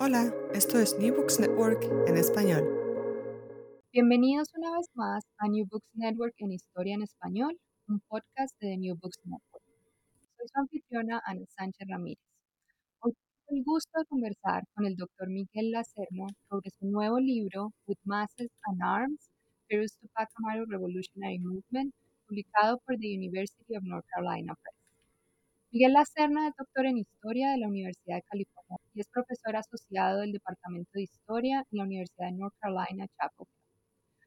Hola, esto es New Books Network en español. Bienvenidos una vez más a New Books Network en Historia en Español, un podcast de New Books Network. Soy su anfitriona Ana Sánchez Ramírez. Hoy tengo el gusto de conversar con el doctor Miguel Lacerno sobre su nuevo libro, With Masses and Arms, Peru's Tupac Amaru Revolutionary Movement, publicado por the University of North Carolina Press. Miguel Lacerna es doctor en Historia de la Universidad de California y es profesor asociado del Departamento de Historia en la Universidad de North Carolina, Chapel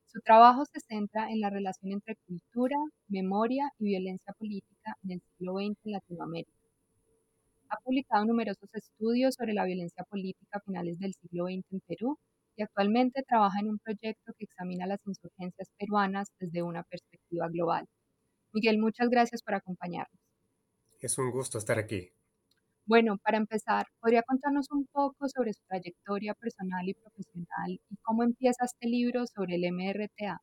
Su trabajo se centra en la relación entre cultura, memoria y violencia política en el siglo XX en Latinoamérica. Ha publicado numerosos estudios sobre la violencia política a finales del siglo XX en Perú y actualmente trabaja en un proyecto que examina las insurgencias peruanas desde una perspectiva global. Miguel, muchas gracias por acompañarnos. Es un gusto estar aquí. Bueno, para empezar, ¿podría contarnos un poco sobre su trayectoria personal y profesional y cómo empieza este libro sobre el MRTA?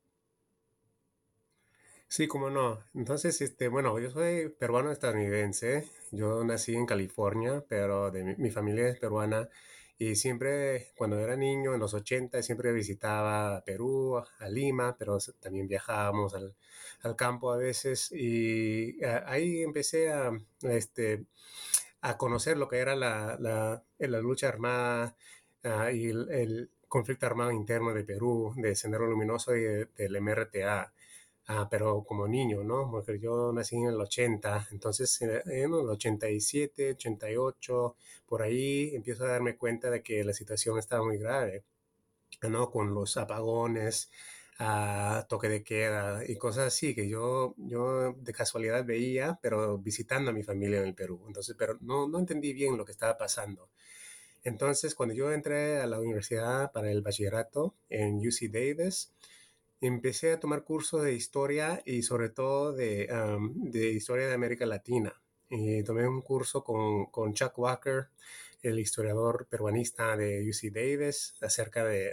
Sí, cómo no. Entonces, este, bueno, yo soy peruano estadounidense. Yo nací en California, pero de mi familia es peruana y siempre, cuando era niño, en los 80, siempre visitaba Perú, a Lima, pero también viajábamos al, al campo a veces. Y ahí empecé a, este, a conocer lo que era la, la, la lucha armada ah, y el, el, conflicto armado interno de Perú, de Sendero Luminoso y del MRTA. Ah, pero como niño, ¿no? Porque yo nací en el 80, entonces en el 87, 88, por ahí empiezo a darme cuenta de que la situación estaba muy grave, ¿no? Con los apagones, a toque de queda y cosas así que yo, yo de casualidad veía, pero visitando a mi familia en el Perú. Entonces, pero no, no entendí bien lo que estaba pasando. Entonces, cuando yo entré a la universidad para el bachillerato en UC Davis, empecé a tomar cursos de historia y sobre todo de, de historia de América Latina. Y tomé un curso con, con, Chuck Walker, el historiador peruanista de UC Davis, acerca de,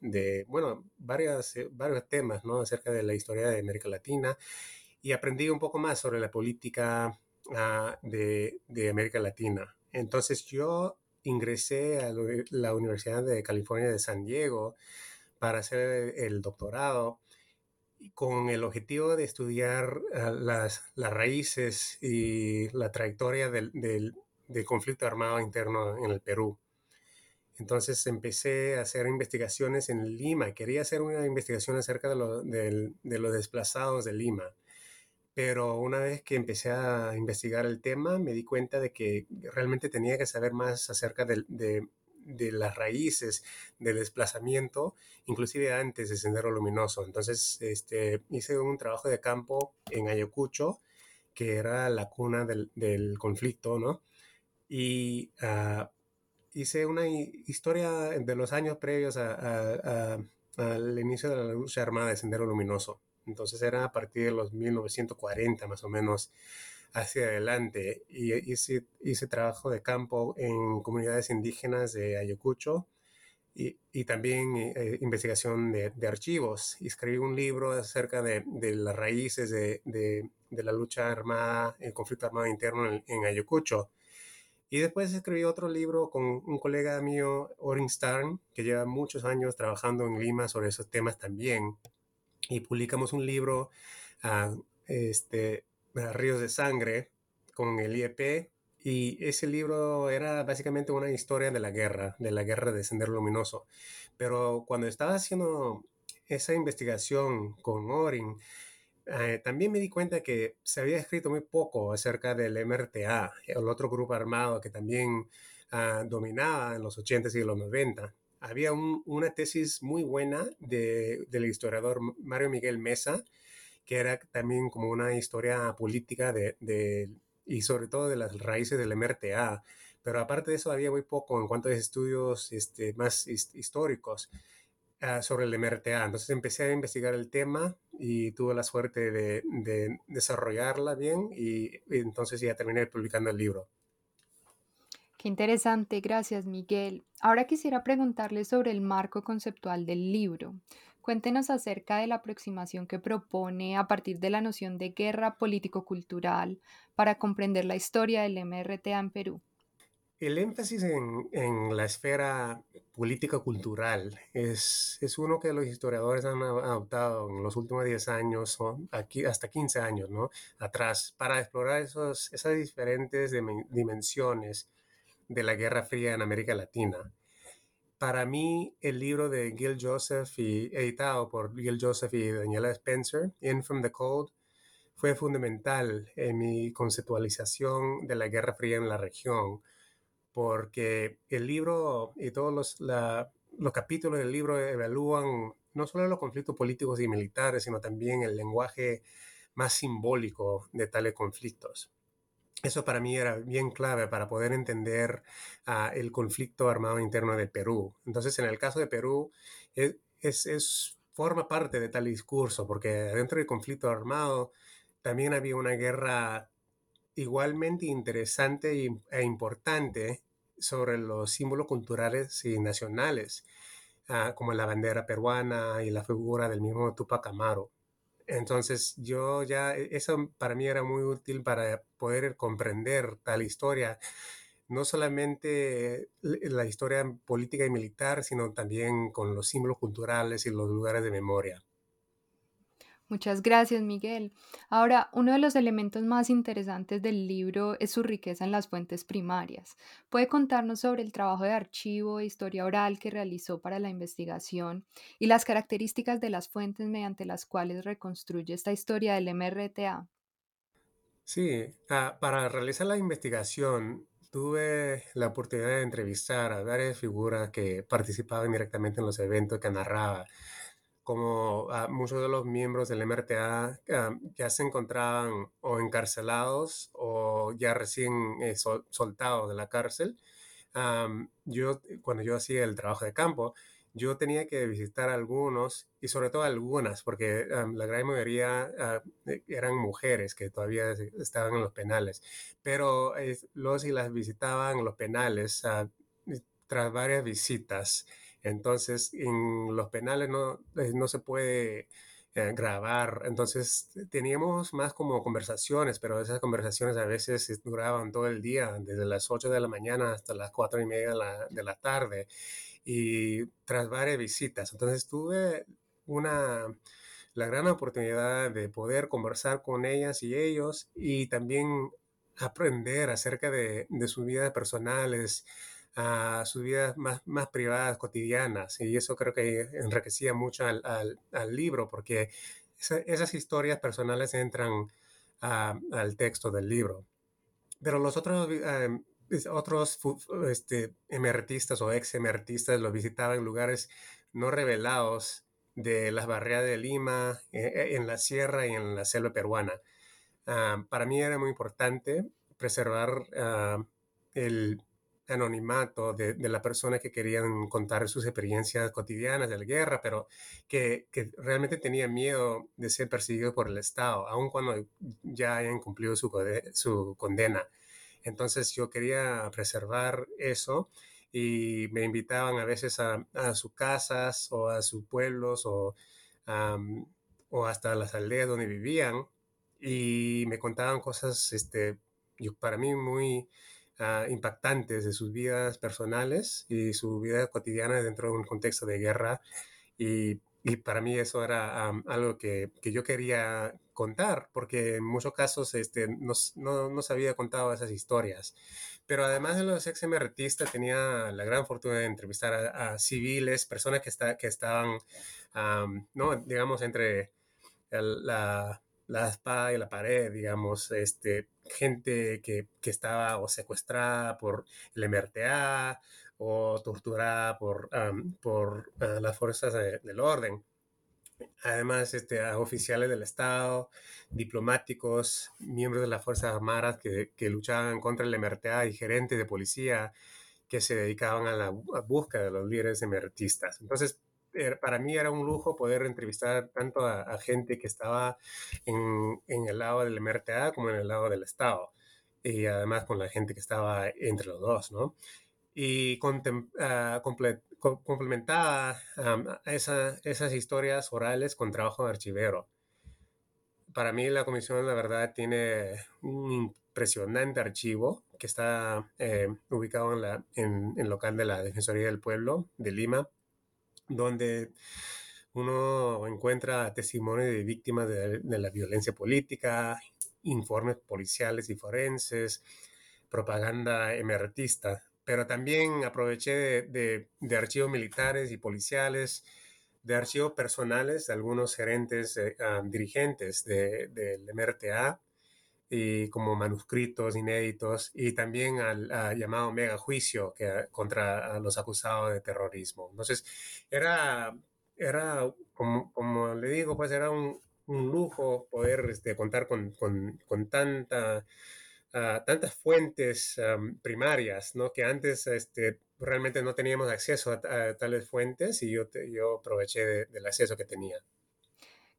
de bueno, varias, eh, varios temas, ¿no? Acerca de la historia de América Latina. Y aprendí un poco más sobre la política uh, de, de América Latina. Entonces yo ingresé a la Universidad de California de San Diego para hacer el doctorado con el objetivo de estudiar ah, las, las raíces y la trayectoria del, del, conflicto armado interno en el Perú. Entonces empecé a hacer investigaciones en Lima. Quería hacer una investigación acerca de, lo, de, los desplazados de Lima. Pero una vez que empecé a investigar el tema, me di cuenta de que realmente tenía que saber más acerca de las raíces del desplazamiento, inclusive antes de Sendero Luminoso. Entonces, este, hice un trabajo de campo en Ayacucho, que era la cuna del, del conflicto, ¿no? Y uh, hice una historia de los años previos al inicio de la lucha armada de Sendero Luminoso. Entonces era a partir de los 1940 más o menos hacia adelante. Y hice, trabajo de campo en comunidades indígenas de Ayacucho y, y también eh, investigación de, archivos. escribí un libro acerca de, de las raíces de, la lucha armada, el conflicto armado interno en, Ayacucho. Y después escribí otro libro con un colega mío, Orin Starn, que lleva muchos años trabajando en Lima sobre esos temas también. Y publicamos un libro uh, este, Ríos de Sangre con el IEP y ese libro era básicamente una historia de la guerra, de la guerra de Sendero Luminoso. Pero cuando estaba haciendo esa investigación con Orin, eh, también me di cuenta que se había escrito muy poco acerca del MRTA, el otro grupo armado que también uh, dominaba en los 80s y los 90. Había un, una tesis muy buena de, del historiador Mario Miguel Mesa, que era también como una historia política de, de, y sobre todo de las raíces del MRTA. Pero aparte de eso había muy poco en cuanto a estudios este, más históricos uh, sobre el MRTA. Entonces empecé a investigar el tema y tuve la suerte de, de desarrollarla bien y entonces ya terminé publicando el libro. Qué interesante, gracias Miguel. Ahora quisiera preguntarle sobre el marco conceptual del libro. Cuéntenos acerca de la aproximación que propone a partir de la noción de guerra político-cultural para comprender la historia del MRTA en Perú. el énfasis en, la esfera política-cultural es, es, uno que los historiadores han adoptado en los últimos 10 años, o aquí hasta 15 años ¿no? atrás, para explorar esos, esas diferentes dimensiones de la Guerra Fría en América Latina. Para mí, el libro de Gil Joseph, editado por Gil Joseph y Daniela Spencer, In From the Cold, fue fundamental en mi conceptualización de la Guerra Fría en la región porque el libro y todos los, los capítulos del libro evalúan no solo los conflictos políticos y militares, sino también el lenguaje más simbólico de tales conflictos. Eso para mí era bien clave para poder entender uh, el conflicto armado interno de Perú. Entonces, en el caso de Perú, es, es, es, forma parte de tal discurso, porque dentro del conflicto armado también había una guerra igualmente interesante e importante sobre los símbolos culturales y nacionales, ah, como la bandera peruana y la figura del mismo Tupac Amaro. Entonces yo ya, e, eso para mí era muy útil para poder comprender tal historia, no solamente la historia política y militar, sino también con los símbolos culturales y los lugares de memoria. Muchas gracias, Miguel. Ahora, uno de los elementos más interesantes del libro es su riqueza en las fuentes primarias. ¿Puede contarnos sobre el trabajo de archivo e historia oral que realizó para la investigación y las características de las fuentes mediante las cuales reconstruye esta historia del MRTA? Sí, ah, para realizar la investigación tuve la oportunidad de entrevistar a varias figuras que participaban directamente en los eventos que narraba como ah, muchos de los miembros del MRTA ah, ya se encontraban o encarcelados o ya recién eh, soltados de la cárcel. yo, cuando yo hacía el trabajo de campo, yo tenía que visitar algunos y sobre todo algunas, porque la gran mayoría e, eran mujeres que todavía estaban en los penales, pero los y las visitaban en los penales tras varias visitas. Entonces, en los penales no, eh, no se puede eh, grabar. Entonces, teníamos más como conversaciones, pero esas conversaciones a veces duraban todo el día, desde las 8 de la mañana hasta las 4 y media de la, de la tarde. Y tras varias visitas. Entonces, tuve una la gran oportunidad de poder conversar con ellas y ellos y también aprender acerca de, de sus vidas personales, a sus vidas más, más privadas, cotidianas. Y eso creo que enriquecía mucho al, al, libro, porque esas historias personales entran al texto del libro. Pero los otros, eh, otros este, emertistas o ex emertistas los visitaban en lugares no revelados de las barreras de Lima, e, e, en la sierra y en la selva peruana. Ah, para mí era muy importante preservar ah, el, anonimato de, de la persona que querían contar sus experiencias cotidianas de la guerra, pero que, realmente tenían miedo de ser perseguidos por el Estado, aun cuando ya hayan cumplido su, condena. Entonces yo quería preservar eso y me invitaban a veces a, sus casas o a sus pueblos o, hasta las aldeas donde vivían y me contaban cosas este, para mí muy Ah, impactantes de sus vidas personales y su vida cotidiana dentro de un contexto de guerra. Y, para mí eso era algo que, yo quería contar, porque en muchos casos este, no, no, no, se había contado esas historias. Pero además de los ex MRTistas, tenía la gran fortuna de entrevistar a, civiles, personas que, está, que estaban, no, digamos, entre la la espada y la pared, digamos, este, gente que, que estaba o secuestrada por el MRTA o torturada por, por ah, las fuerzas del orden. Además, este, a oficiales del Estado, diplomáticos, miembros de las Fuerzas Armadas que, que luchaban contra el MRTA y gerentes de policía que se dedicaban a la búsqueda de los líderes emertistas. Entonces, para mí era un lujo poder entrevistar tanto a, gente que estaba en, el lado del MRTA como en el lado del Estado. Y además con la gente que estaba entre los dos, ¿no? Y uh, complementaba esa, esas historias orales con trabajo de archivero. Para mí la comisión, la verdad, tiene un impresionante archivo que está eh, ubicado en, el local de la Defensoría del Pueblo de Lima, donde uno encuentra testimonios de víctimas de, la violencia política, informes policiales y forenses, propaganda emeritista, pero también aproveché de, archivos militares y policiales, de archivos personales de algunos gerentes, eh, ah, dirigentes del MRTA, y como manuscritos inéditos, y también al llamado mega juicio que, contra los acusados de terrorismo. Entonces, era, era como, como le digo, pues era un, un lujo poder este, contar con, con, con tanta tantas fuentes primarias, ¿no? Que antes este, realmente no teníamos acceso a, tales fuentes y yo, yo aproveché del acceso que tenía.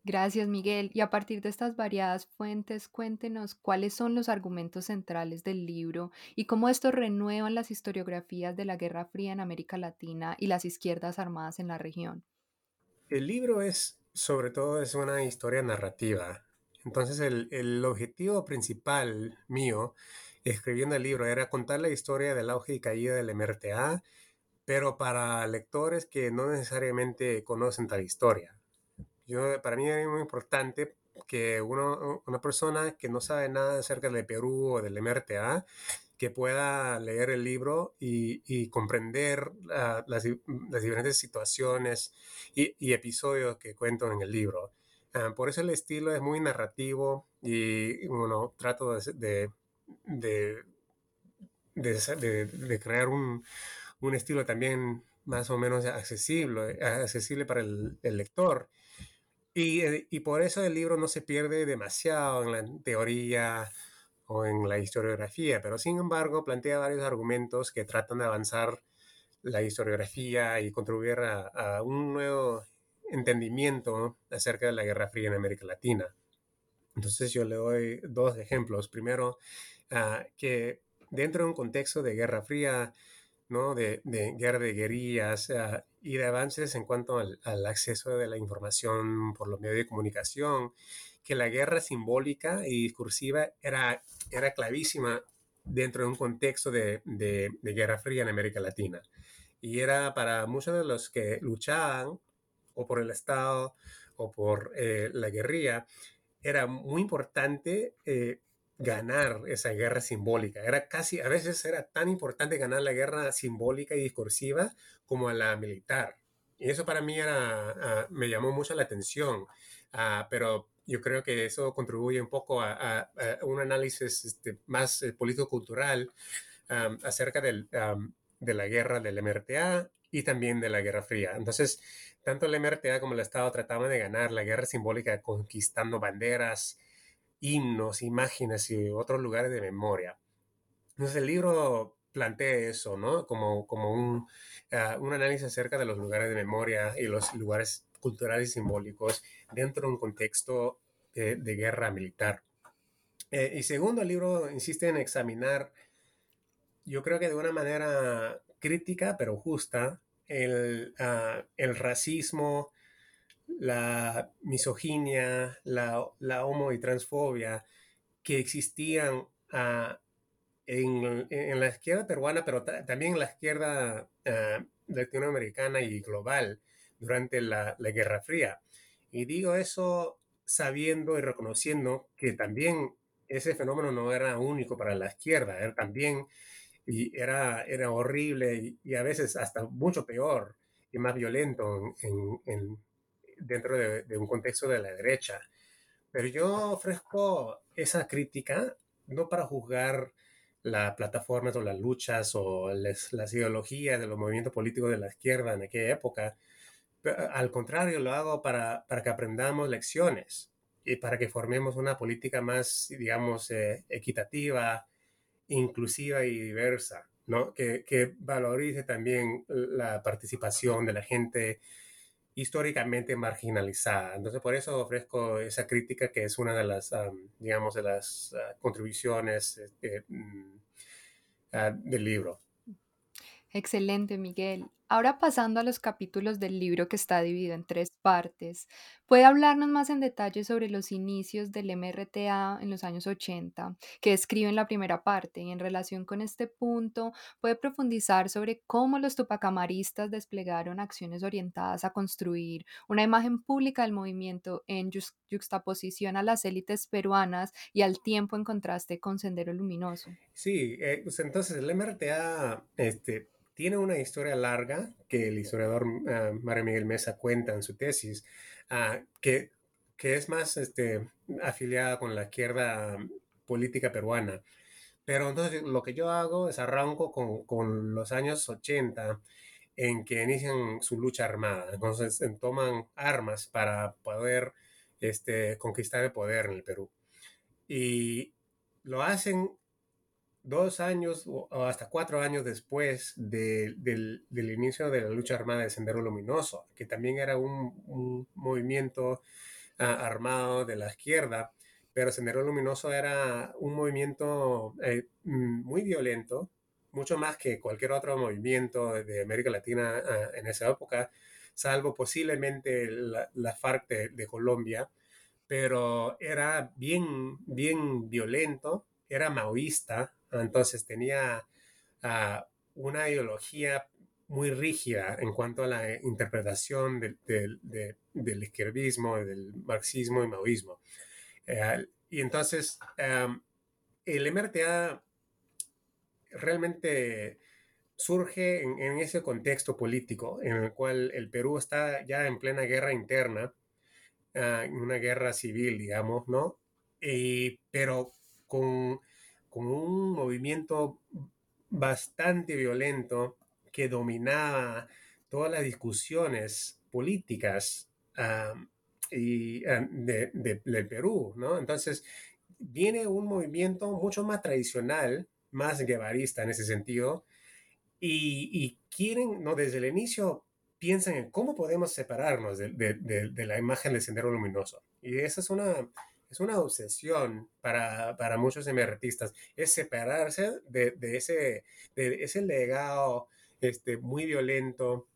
Gracias, Miguel. Y a partir de estas variadas fuentes, cuéntenos cuáles son los argumentos centrales del libro y cómo estos renuevan las historiografías de la Guerra Fría en América Latina y las izquierdas armadas en la región. El libro es, sobre todo, es una historia narrativa. Entonces el, objetivo principal mío escribiendo el libro era contar la historia del auge y caída del MRTA, pero para lectores que no necesariamente conocen tal historia. Yo, para mí es muy importante que uno, una persona que no sabe nada acerca del Perú o del MRTA, que pueda leer el libro y, comprender las, diferentes situaciones y, y, episodios que cuento en el libro. Ah, por eso el estilo es muy narrativo y bueno, trato de, de, de, crear un, un, estilo también más o menos accesible, accesible para el, lector. Y, eh, y, por eso el libro no se pierde demasiado en la teoría o en la historiografía, pero sin embargo plantea varios argumentos que tratan de avanzar la historiografía y contribuir a, a un nuevo entendimiento acerca de la Guerra Fría en América Latina. Entonces yo le doy dos ejemplos. Primero, ah, que dentro de un contexto de Guerra Fría, ¿no? de, guerra de guerrillas ah, y de avances en cuanto al, acceso de la información por los medios de comunicación, que la guerra simbólica y discursiva era, era clavísima dentro de un contexto de, de Guerra Fría en América Latina. Y era para muchos de los que luchaban o por el Estado o por eh, la guerrilla, era muy importante eh, ganar esa guerra simbólica. Era casi, a veces era tan importante ganar la guerra simbólica y discursiva como la militar. Y eso para mí era, ah, me llamó mucho la atención, ah, pero yo creo que eso contribuye un poco a, un análisis este, más eh, político-cultural acerca del, de la guerra del MRTA y también de la Guerra Fría. Entonces, tanto el MRTA como el Estado trataban de ganar la guerra simbólica conquistando banderas, himnos, imágenes y otros lugares de memoria. Entonces, el libro plantea eso, ¿no? Como, como un, ah, un análisis acerca de los lugares de memoria y los lugares culturales y simbólicos dentro de un contexto de, guerra militar. Eh, y segundo, el libro insiste en examinar, yo creo que de una manera crítica pero justa, el, ah, el racismo, la misoginia, la, la, homo y transfobia que existían ah, en, en, la izquierda peruana, pero también en la izquierda uh, latinoamericana y global durante la, la, Guerra Fría. Y digo eso sabiendo y reconociendo que también ese fenómeno no era único para la izquierda, era también y era, era horrible y, a veces hasta mucho peor y más violento en, dentro de, un contexto de la derecha. Pero yo ofrezco esa crítica no para juzgar las plataformas o las luchas o las ideologías de los movimientos políticos de la izquierda en aquella época. Al contrario, lo hago para, para que aprendamos lecciones y para que formemos una política más, digamos, eh, equitativa, inclusiva y diversa, ¿no? Que, que, valorice también la participación de la gente históricamente marginalizada. Entonces, por eso ofrezco esa crítica que es una de las, digamos, de las ah, contribuciones este, mm, ah, del libro. Excelente, Miguel. Ahora pasando a los capítulos del libro que está dividido en tres partes, ¿puede hablarnos más en detalle sobre los inicios del MRTA en los años 80, que describe en la primera parte? Y en relación con este punto, ¿puede profundizar sobre cómo los tupacamaristas desplegaron acciones orientadas a construir una imagen pública del movimiento en yuxtaposición a las élites peruanas y al tiempo en contraste con Sendero Luminoso? Sí, eh, pues entonces el MRTA este, tiene una historia larga que el historiador ah, Mario Miguel Mesa cuenta en su tesis, ah, que, que es más este, afiliada con la izquierda política peruana. Pero entonces lo que yo hago es arranco con, con los años 80 en que inician su lucha armada. Entonces en- toman armas para poder este, conquistar el poder en el Perú. Y lo hacen dos años o hasta cuatro años después de- del, del inicio de la lucha armada de Sendero Luminoso, que también era un, un movimiento ah, armado de la izquierda, pero Sendero Luminoso era un movimiento eh, mm, muy violento, mucho más que cualquier otro movimiento de América Latina ah, en esa época, salvo posiblemente la, la FARC de, de Colombia, pero era bien, bien violento, era maoísta, entonces tenía ah, una ideología muy rígida en cuanto a la interpretación del, del- de- del izquierdismo, del marxismo y maoísmo. Eh, y entonces el MRTA realmente surge en, ese contexto político en el cual el Perú está ya en plena guerra interna en una guerra civil, digamos, ¿no? Pero con, con un movimiento bastante violento que dominaba todas las discusiones políticas y, de, de- del Perú, ¿no? Entonces, viene un movimiento mucho más tradicional, más guevarista en ese sentido, y, quieren, ¿no? Desde el inicio piensan en cómo podemos separarnos de- de la imagen del Sendero Luminoso. Y esa es una, es una obsesión para, para muchos emertistas, es separarse de, de ese, de ese legado este, muy violento,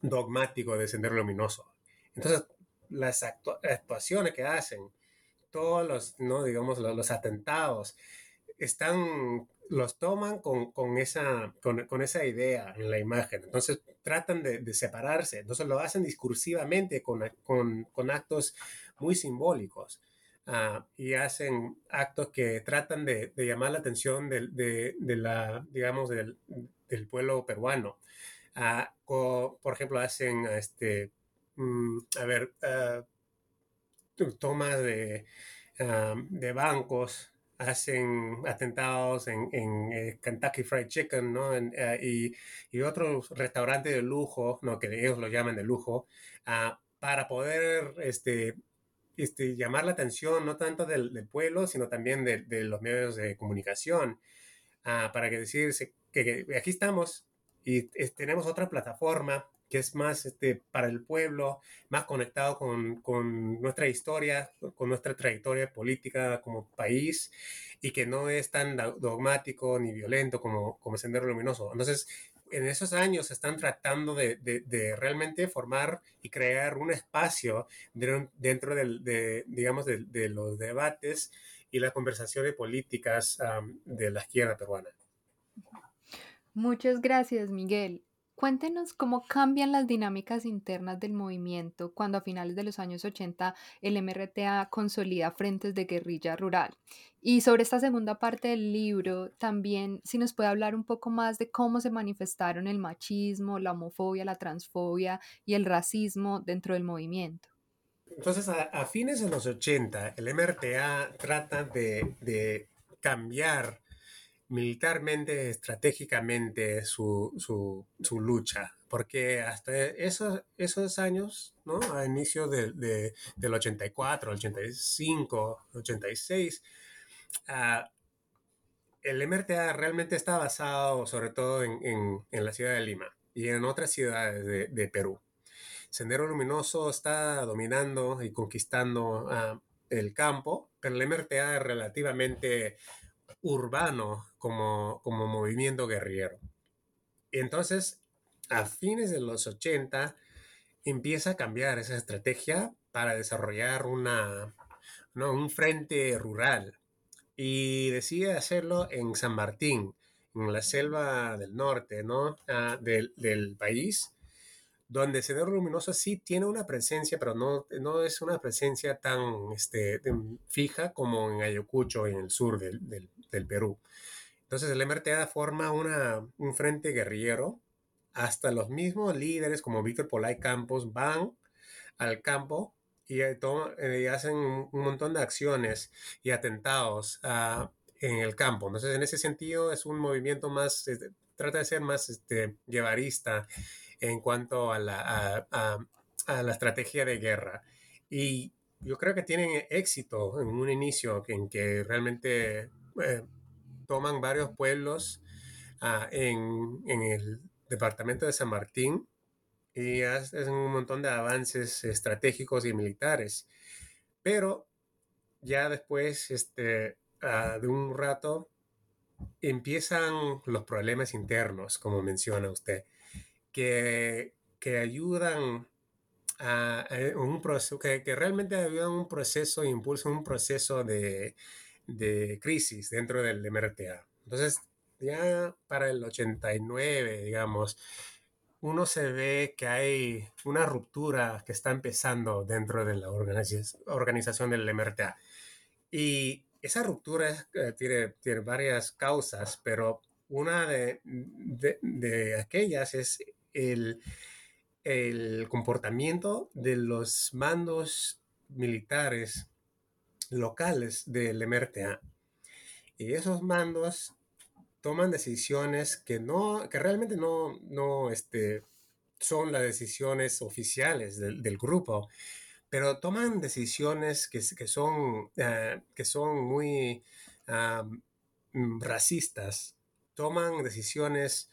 dogmático del Sendero Luminoso. Entonces, las actua- actuaciones que hacen, todos los, ¿no? digamos, los, los atentados, están, los toman con, con esa, con, con esa idea en la imagen. Entonces tratan de, de separarse. Entonces lo hacen discursivamente con, con actos muy simbólicos. Ah, y hacen actos que tratan de, de llamar la atención del- de, de la, digamos, del, del pueblo peruano. Ah, co- por ejemplo, hacen, este, mm, a ver, ah, tomas de, ah, de bancos, hacen atentados en, en, eh, Kentucky Fried Chicken, ¿no? En, eh, y, y otros restaurantes de lujo, ¿no? Que ellos lo llaman de lujo, ah, para poder este, este, llamar la atención no tanto del, del pueblo, sino también de, de los medios de comunicación, ah, para que decirse que, que aquí estamos y es- tenemos otra plataforma que es más este, para el pueblo, más conectado con, con nuestra historia, con nuestra trayectoria política como país y que no es tan do- dogmático ni violento como, como Sendero Luminoso. Entonces, en esos años están tratando de, realmente formar y crear un espacio dentro de, digamos, de, los debates y las conversaciones políticas am, de la izquierda peruana. Muchas gracias, Miguel. Cuéntenos cómo cambian las dinámicas internas del movimiento cuando a finales de los años 80 el MRTA consolida frentes de guerrilla rural. Y sobre esta segunda parte del libro, también si nos puede hablar un poco más de cómo se manifestaron el machismo, la homofobia, la transfobia y el racismo dentro del movimiento. Entonces, a, fines de los 80, el MRTA trata de cambiar militarmente, estratégicamente su, su, su lucha, porque hasta esos, esos años, ¿no? a inicio de, de- del 84, 85, 86, ah, el MRTA realmente está basado sobre todo en, en- en la ciudad de Lima y en otras ciudades de, de Perú. Sendero Luminoso está dominando y conquistando ah, el campo, pero el MRTA es relativamente urbano como, como movimiento guerrillero. Entonces, a fines de los 80 empieza a cambiar esa estrategia para desarrollar una, un frente rural y decide hacerlo en San Martín, en la selva del norte ¿no? Ah, del, del, país, donde Sendero Luminoso sí tiene una presencia, pero no, no es una presencia tan este, fija como en Ayacucho, en el sur del, del, Perú. Entonces el MRTA forma una, un frente guerrillero hasta los mismos líderes como Víctor Polay Campos van al campo y, eh, eh, hacen un montón de acciones y atentados uh, en el campo. Entonces, en ese sentido, es un movimiento más, este, trata de ser más este, llevarista en cuanto a la, a, la estrategia de guerra. Y yo creo que tienen éxito en un inicio en que realmente eh, toman varios pueblos uh, en, en el departamento de San Martín y hacen un montón de avances estratégicos y militares. Pero ya después este, uh, de un rato empiezan los problemas internos, como menciona usted, que, que ayudan a, a un proceso, que, que, realmente ayudan a un proceso, impulsan un proceso de, de crisis dentro del MRTA. Entonces, ya para el 89, digamos, uno se ve que hay una ruptura que está empezando dentro de la organización del MRTA. Y esa ruptura eh, tiene, tiene, varias causas, pero una de, de, aquellas es el, el, comportamiento de los mandos militares locales del MRTA. Y esos mandos toman decisiones que no, que realmente no, no este, son las decisiones oficiales del grupo, pero toman decisiones que, son, uh, que son muy uh, racistas, toman decisiones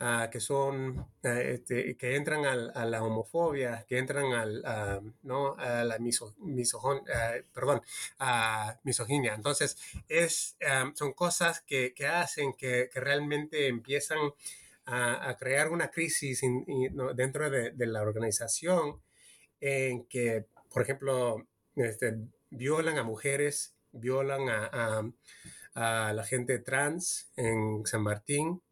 uh, que son, este, que entran al, a la homofobia, que entran al, ¿no? a la miso, misoginia. Entonces, es, um, son cosas que, que hacen que, realmente empiezan a, a, crear una crisis dentro de, de, la organización en que, por ejemplo, este, violan a mujeres, violan a, a, la gente trans en San Martín,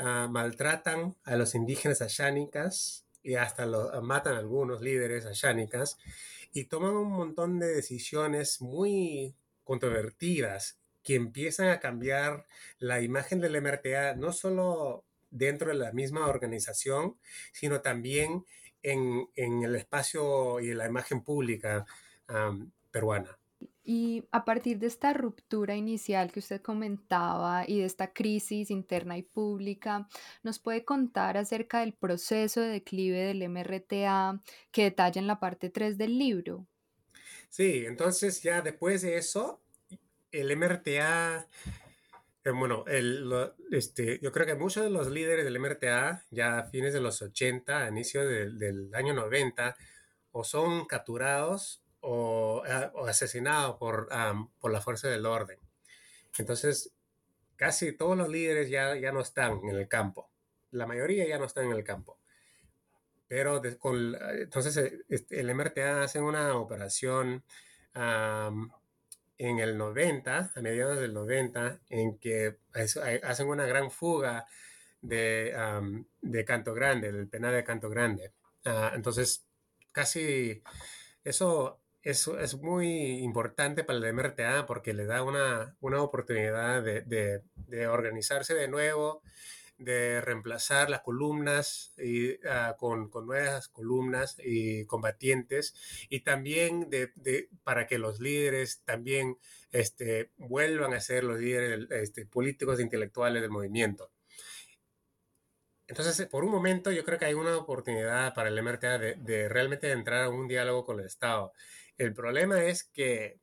Uh, maltratan a los indígenas ayánicas y hasta lo, uh, matan a algunos líderes ayánicas y toman un montón de decisiones muy controvertidas que empiezan a cambiar la imagen del MRTA no solo dentro de la misma organización, sino también en, en el espacio y en la imagen pública um, peruana. Y a partir de esta ruptura inicial que usted comentaba y de esta crisis interna y pública, ¿nos puede contar acerca del proceso de declive del MRTA que detalla en la parte 3 del libro? Sí, entonces ya después de eso, el MRTA, bueno, el, este, yo creo que muchos de los líderes del MRTA, ya a fines de los 80, a inicio de, del año 90, o son capturados o, uh, o asesinado por, um, por la fuerza del orden. Entonces, casi todos los líderes ya, ya no están en el campo. La mayoría ya no están en el campo. Pero de, con, entonces este, el MRTA hace una operación um, en el 90, a mediados del 90, en que hacen una gran fuga de, de Canto Grande, del penal de Canto Grande. Uh, entonces, casi eso eso es muy importante para el MRTA porque le da una, una oportunidad de, de, organizarse de nuevo, de reemplazar las columnas uh, con, con, nuevas columnas y combatientes y también de, para que los líderes también este, vuelvan a ser los líderes este, políticos e intelectuales del movimiento. Entonces, por un momento, yo creo que hay una oportunidad para el MRTA de, de realmente entrar a un diálogo con el Estado. El problema es que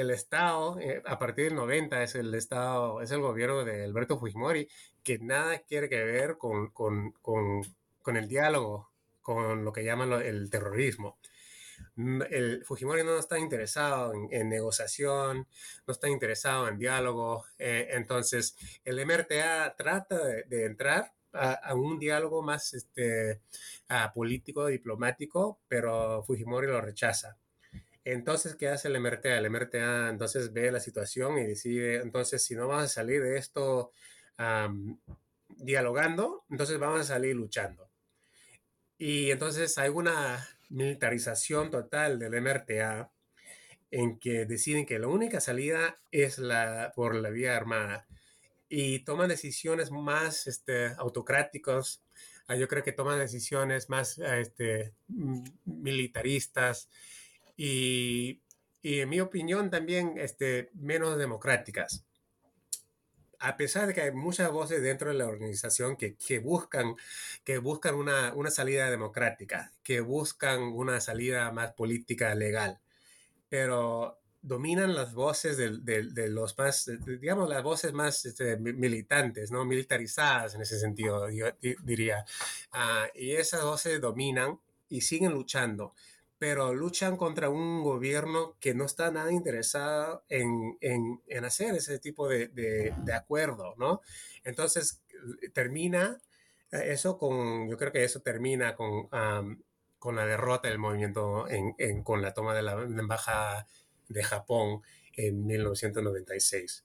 el Estado, eh, a partir del 90, es el Estado, es el gobierno de Alberto Fujimori, que nada quiere que ver con, con, con, con el diálogo, con lo que llaman lo, el terrorismo. El Fujimori no está interesado en, en negociación, no está interesado en diálogo. Eh, entonces, el MRTA trata de, de entrar, a, un diálogo más este, político, diplomático, pero Fujimori lo rechaza. Entonces, ¿qué hace el MRTA? El MRTA entonces ve la situación y decide, entonces, si no vamos a salir de esto dialogando, entonces vamos a salir luchando. Y entonces hay una militarización total del MRTA en que deciden que la única salida es la, por la vía armada y toman decisiones más este, autocráticas. Ah, yo creo que toman decisiones más este, militaristas y, y, en mi opinión también este, menos democráticas. A pesar de que hay muchas voces dentro de la organización que, que buscan, que buscan una, una salida democrática, que buscan una salida más política legal, pero dominan las voces de, de, los más, digamos, las voces más este, militantes, ¿no? Militarizadas en ese sentido, yo diría. Ah, y esas voces dominan y siguen luchando pero luchan contra un gobierno que no está nada interesado en, en, hacer ese tipo de, de, acuerdo, ¿no? Entonces, termina eh, eso con, yo creo que eso termina con, con la derrota del movimiento en, con la toma de la embajada de Japón en 1996.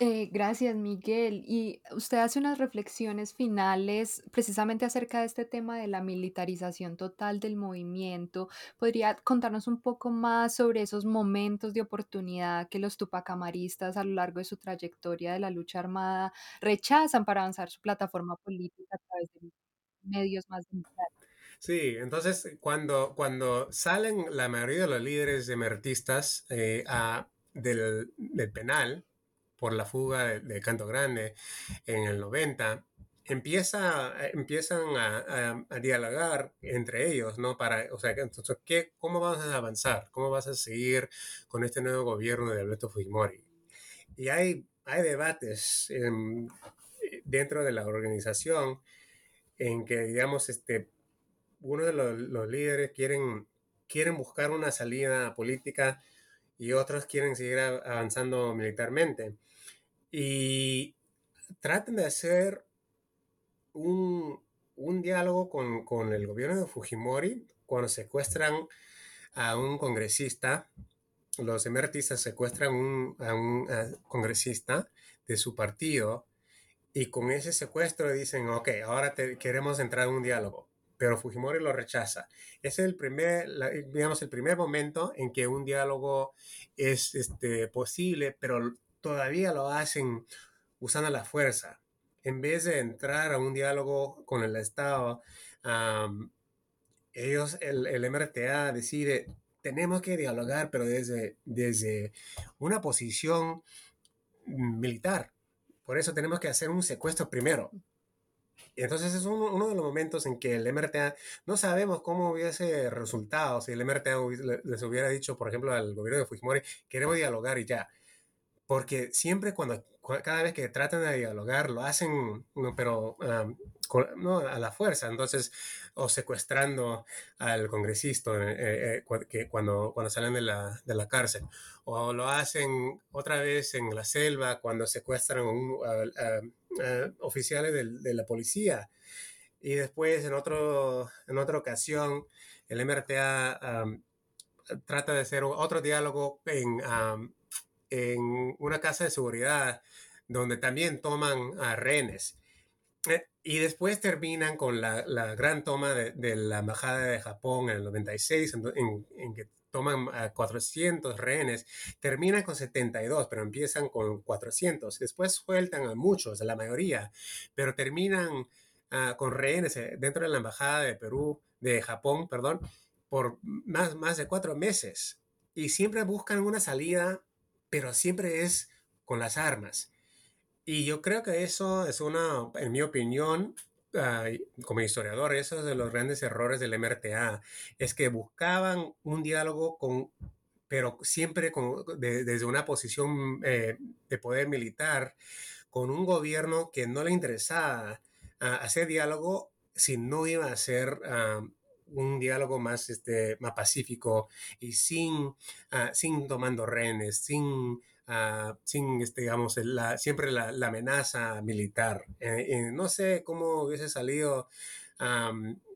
Eh, gracias, Miguel. Y usted hace unas reflexiones finales precisamente acerca de este tema de la militarización total del movimiento. ¿Podría contarnos un poco más sobre esos momentos de oportunidad que los tupacamaristas a lo largo de su trayectoria de la lucha armada rechazan para avanzar su plataforma política a través de medios más democráticos? Sí, entonces cuando, cuando salen la mayoría de los líderes emertistas eh, del, del penal, por la fuga de, Canto Grande en el 90, empieza, empiezan a, dialogar entre ellos, ¿no? Para, o sea, entonces, ¿qué, ¿cómo vas a avanzar? ¿Cómo vas a seguir con este nuevo gobierno de Alberto Fujimori? Y hay, hay debates dentro de la organización en que, digamos, este, uno de los, los, líderes quieren, quieren buscar una salida política y otros quieren seguir avanzando militarmente y traten de hacer un, diálogo con, el gobierno de Fujimori cuando secuestran a un congresista. Los emertistas secuestran a un congresista de su partido y con ese secuestro dicen, ok, ahora queremos entrar en un diálogo, pero Fujimori lo rechaza. Es el primer, digamos, el primer momento en que un diálogo es este, posible, pero todavía lo hacen usando la fuerza. En vez de entrar a un diálogo con el Estado, ellos, el, el, MRTA decide, tenemos que dialogar, pero desde, desde una posición militar. Por eso tenemos que hacer un secuestro primero. Entonces es uno, de los momentos en que el MRTA no sabemos cómo hubiese resultado si el MRTA les hubiera dicho, por ejemplo, al gobierno de Fujimori, queremos dialogar y ya porque siempre cuando, cada vez que tratan de dialogar, lo hacen, pero no, a la fuerza, entonces, o secuestrando al congresista eh, eh, que cuando, cuando salen de la, de la, cárcel, o lo hacen otra vez en la selva cuando secuestran a, oficiales de, de, la policía. Y después, en, otro, en otra ocasión, el MRTA trata de hacer otro diálogo en en una casa de seguridad donde también toman a rehenes. Eh, y después terminan con la, gran toma de, la Embajada de Japón en el 96, en, que toman a 400 rehenes. Terminan con 72, pero empiezan con 400. Después sueltan a muchos, a la mayoría, pero terminan ah, con rehenes eh, dentro de la Embajada de Perú, de Japón, perdón, por más, más de cuatro meses. Y siempre buscan una salida pero siempre es con las armas. Y yo creo que eso es una, en mi opinión, como historiador, eso es de los grandes errores del MRTA, es que buscaban un diálogo con, pero siempre desde una posición eh, de poder militar, con un gobierno que no le interesaba hacer diálogo si no iba a ser un diálogo más, este, más pacífico y sin, ah, sin tomando rehenes, sin ah, sin, este, digamos, la, siempre la, amenaza militar. Eh, no sé cómo hubiese salido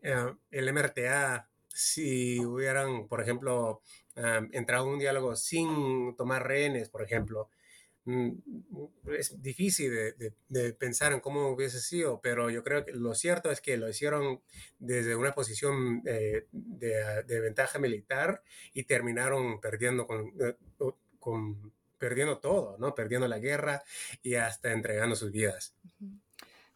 eh, el MRTA si hubieran, por ejemplo, entrado en un diálogo sin tomar rehenes, por ejemplo. Mm, es difícil de, pensar en cómo hubiese sido, pero yo creo que lo cierto es que lo hicieron desde una posición eh, de, ventaja militar y terminaron perdiendo con, eh, con, perdiendo todo, ¿no? Perdiendo la guerra y hasta entregando sus vidas.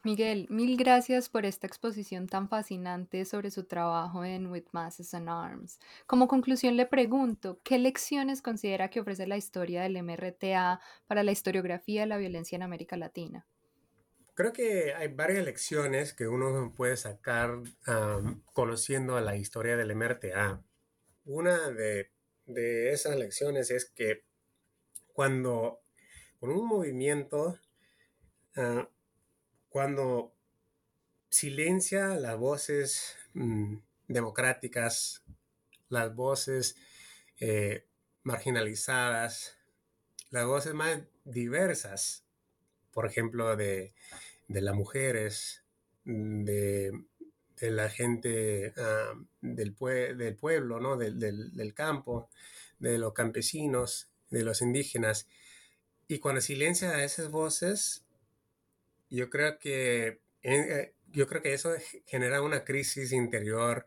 Miguel, mil gracias por esta exposición tan fascinante sobre su trabajo en With Masses and Arms. Como conclusión le pregunto, ¿qué lecciones considera que ofrece la historia del MRTA para la historiografía de la violencia en América Latina? Creo que hay varias lecciones que uno puede sacar conociendo a la historia del MRTA. Una de, esas lecciones es que cuando con un movimiento ah, cuando silencia las voces mm, democráticas, las voces eh, marginalizadas, las voces más diversas, por ejemplo, de, las mujeres, mm, de, la gente ah, del, del, pueblo, ¿no? del, del, campo, de los campesinos, de los indígenas. Y cuando silencia a esas voces, yo creo que eh, yo creo que eso genera una crisis interior,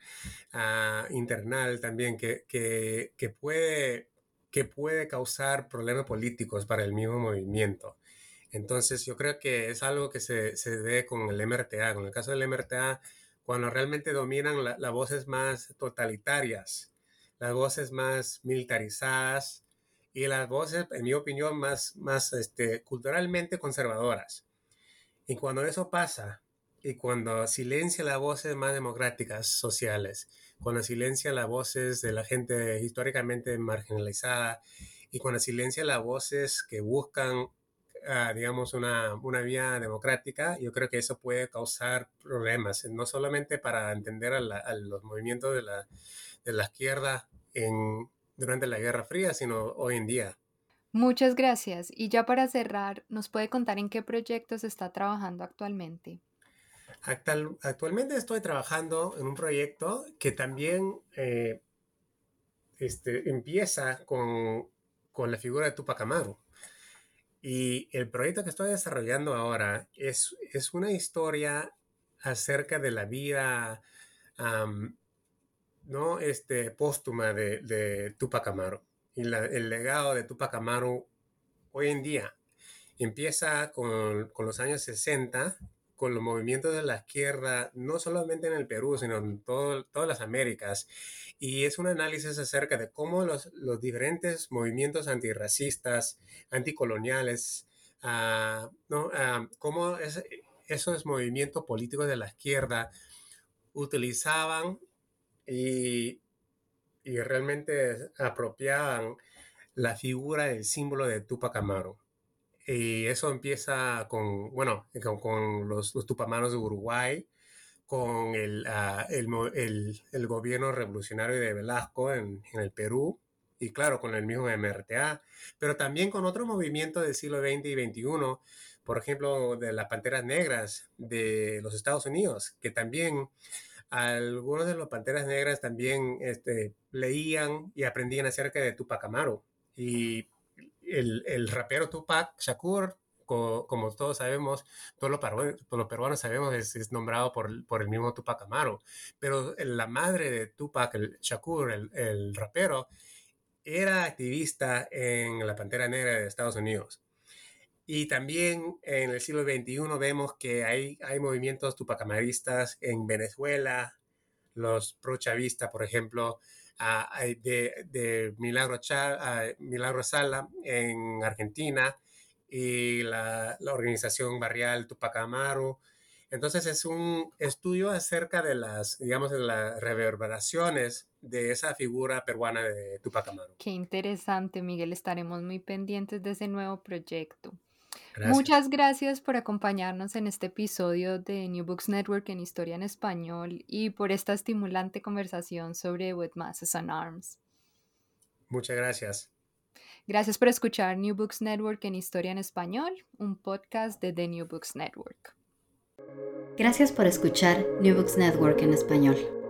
uh, internal también, que, que, que, puede, que puede causar problemas políticos para el mismo movimiento. Entonces, yo creo que es algo que se, se ve con el MRTA. Con el caso del MRTA, cuando realmente dominan las voces más totalitarias, las voces más militarizadas y las voces, en mi opinión, más, más este, culturalmente conservadoras. Y cuando eso pasa, y cuando silencia las voces más democráticas sociales, cuando silencia las voces de la gente históricamente marginalizada, y cuando silencia las voces que buscan, ah, digamos, una, una, vía democrática, yo creo que eso puede causar problemas, no solamente para entender a, los movimientos de la, de la izquierda en, durante la Guerra Fría, sino hoy en día. Muchas gracias. Y ya para cerrar, ¿nos puede contar en qué proyectos está trabajando actualmente? actualmente estoy trabajando en un proyecto que también eh, este, empieza con, la figura de Tupac Amaru. Y el proyecto que estoy desarrollando ahora es, es una historia acerca de la vida ¿no? este, póstuma de, de Tupac Amaru y el legado de Tupac Amaru hoy en día empieza con, con, los años 60, con los movimientos de la izquierda, no solamente en el Perú, sino en todo, todas las Américas. Y es un análisis acerca de cómo los, los diferentes movimientos antirracistas, anticoloniales, uh, cómo es, esos movimientos políticos de la izquierda utilizaban y y realmente apropiaban la figura, el símbolo de Tupac Amaru. Y eso empieza con, bueno, con, los, los, Tupamaros de Uruguay, con el, ah, el, el, gobierno revolucionario de Velasco en, en, el Perú, y claro, con el mismo MRTA, pero también con otro movimiento del siglo XX y XXI, por ejemplo, de las Panteras Negras de los Estados Unidos, que también algunos de los Panteras Negras también este, leían y aprendían acerca de Tupac Amaru. Y el, el rapero Tupac Shakur, como todos sabemos, todos los, peruanos sabemos, es, nombrado por, por, el mismo Tupac Amaru. Pero la madre de Tupac, el Shakur, el, el rapero, era activista en la Pantera Negra de Estados Unidos. Y también en el siglo XXI vemos que hay, hay movimientos tupacamaristas en Venezuela, los pro-chavistas, por ejemplo, de, de Milagro, Milagro Sala en Argentina y la, la organización barrial Tupac Amaru. Entonces es un estudio acerca de las, digamos, de las reverberaciones de esa figura peruana de Tupac Amaru. Qué interesante, Miguel. Estaremos muy pendientes de ese nuevo proyecto. Muchas gracias por acompañarnos en este episodio de New Books Network en Historia en Español y por esta estimulante conversación sobre With Masses and Arms. Muchas gracias. Gracias por escuchar New Books Network en Historia en Español, un podcast de The New Books Network. Gracias por escuchar New Books Network en español.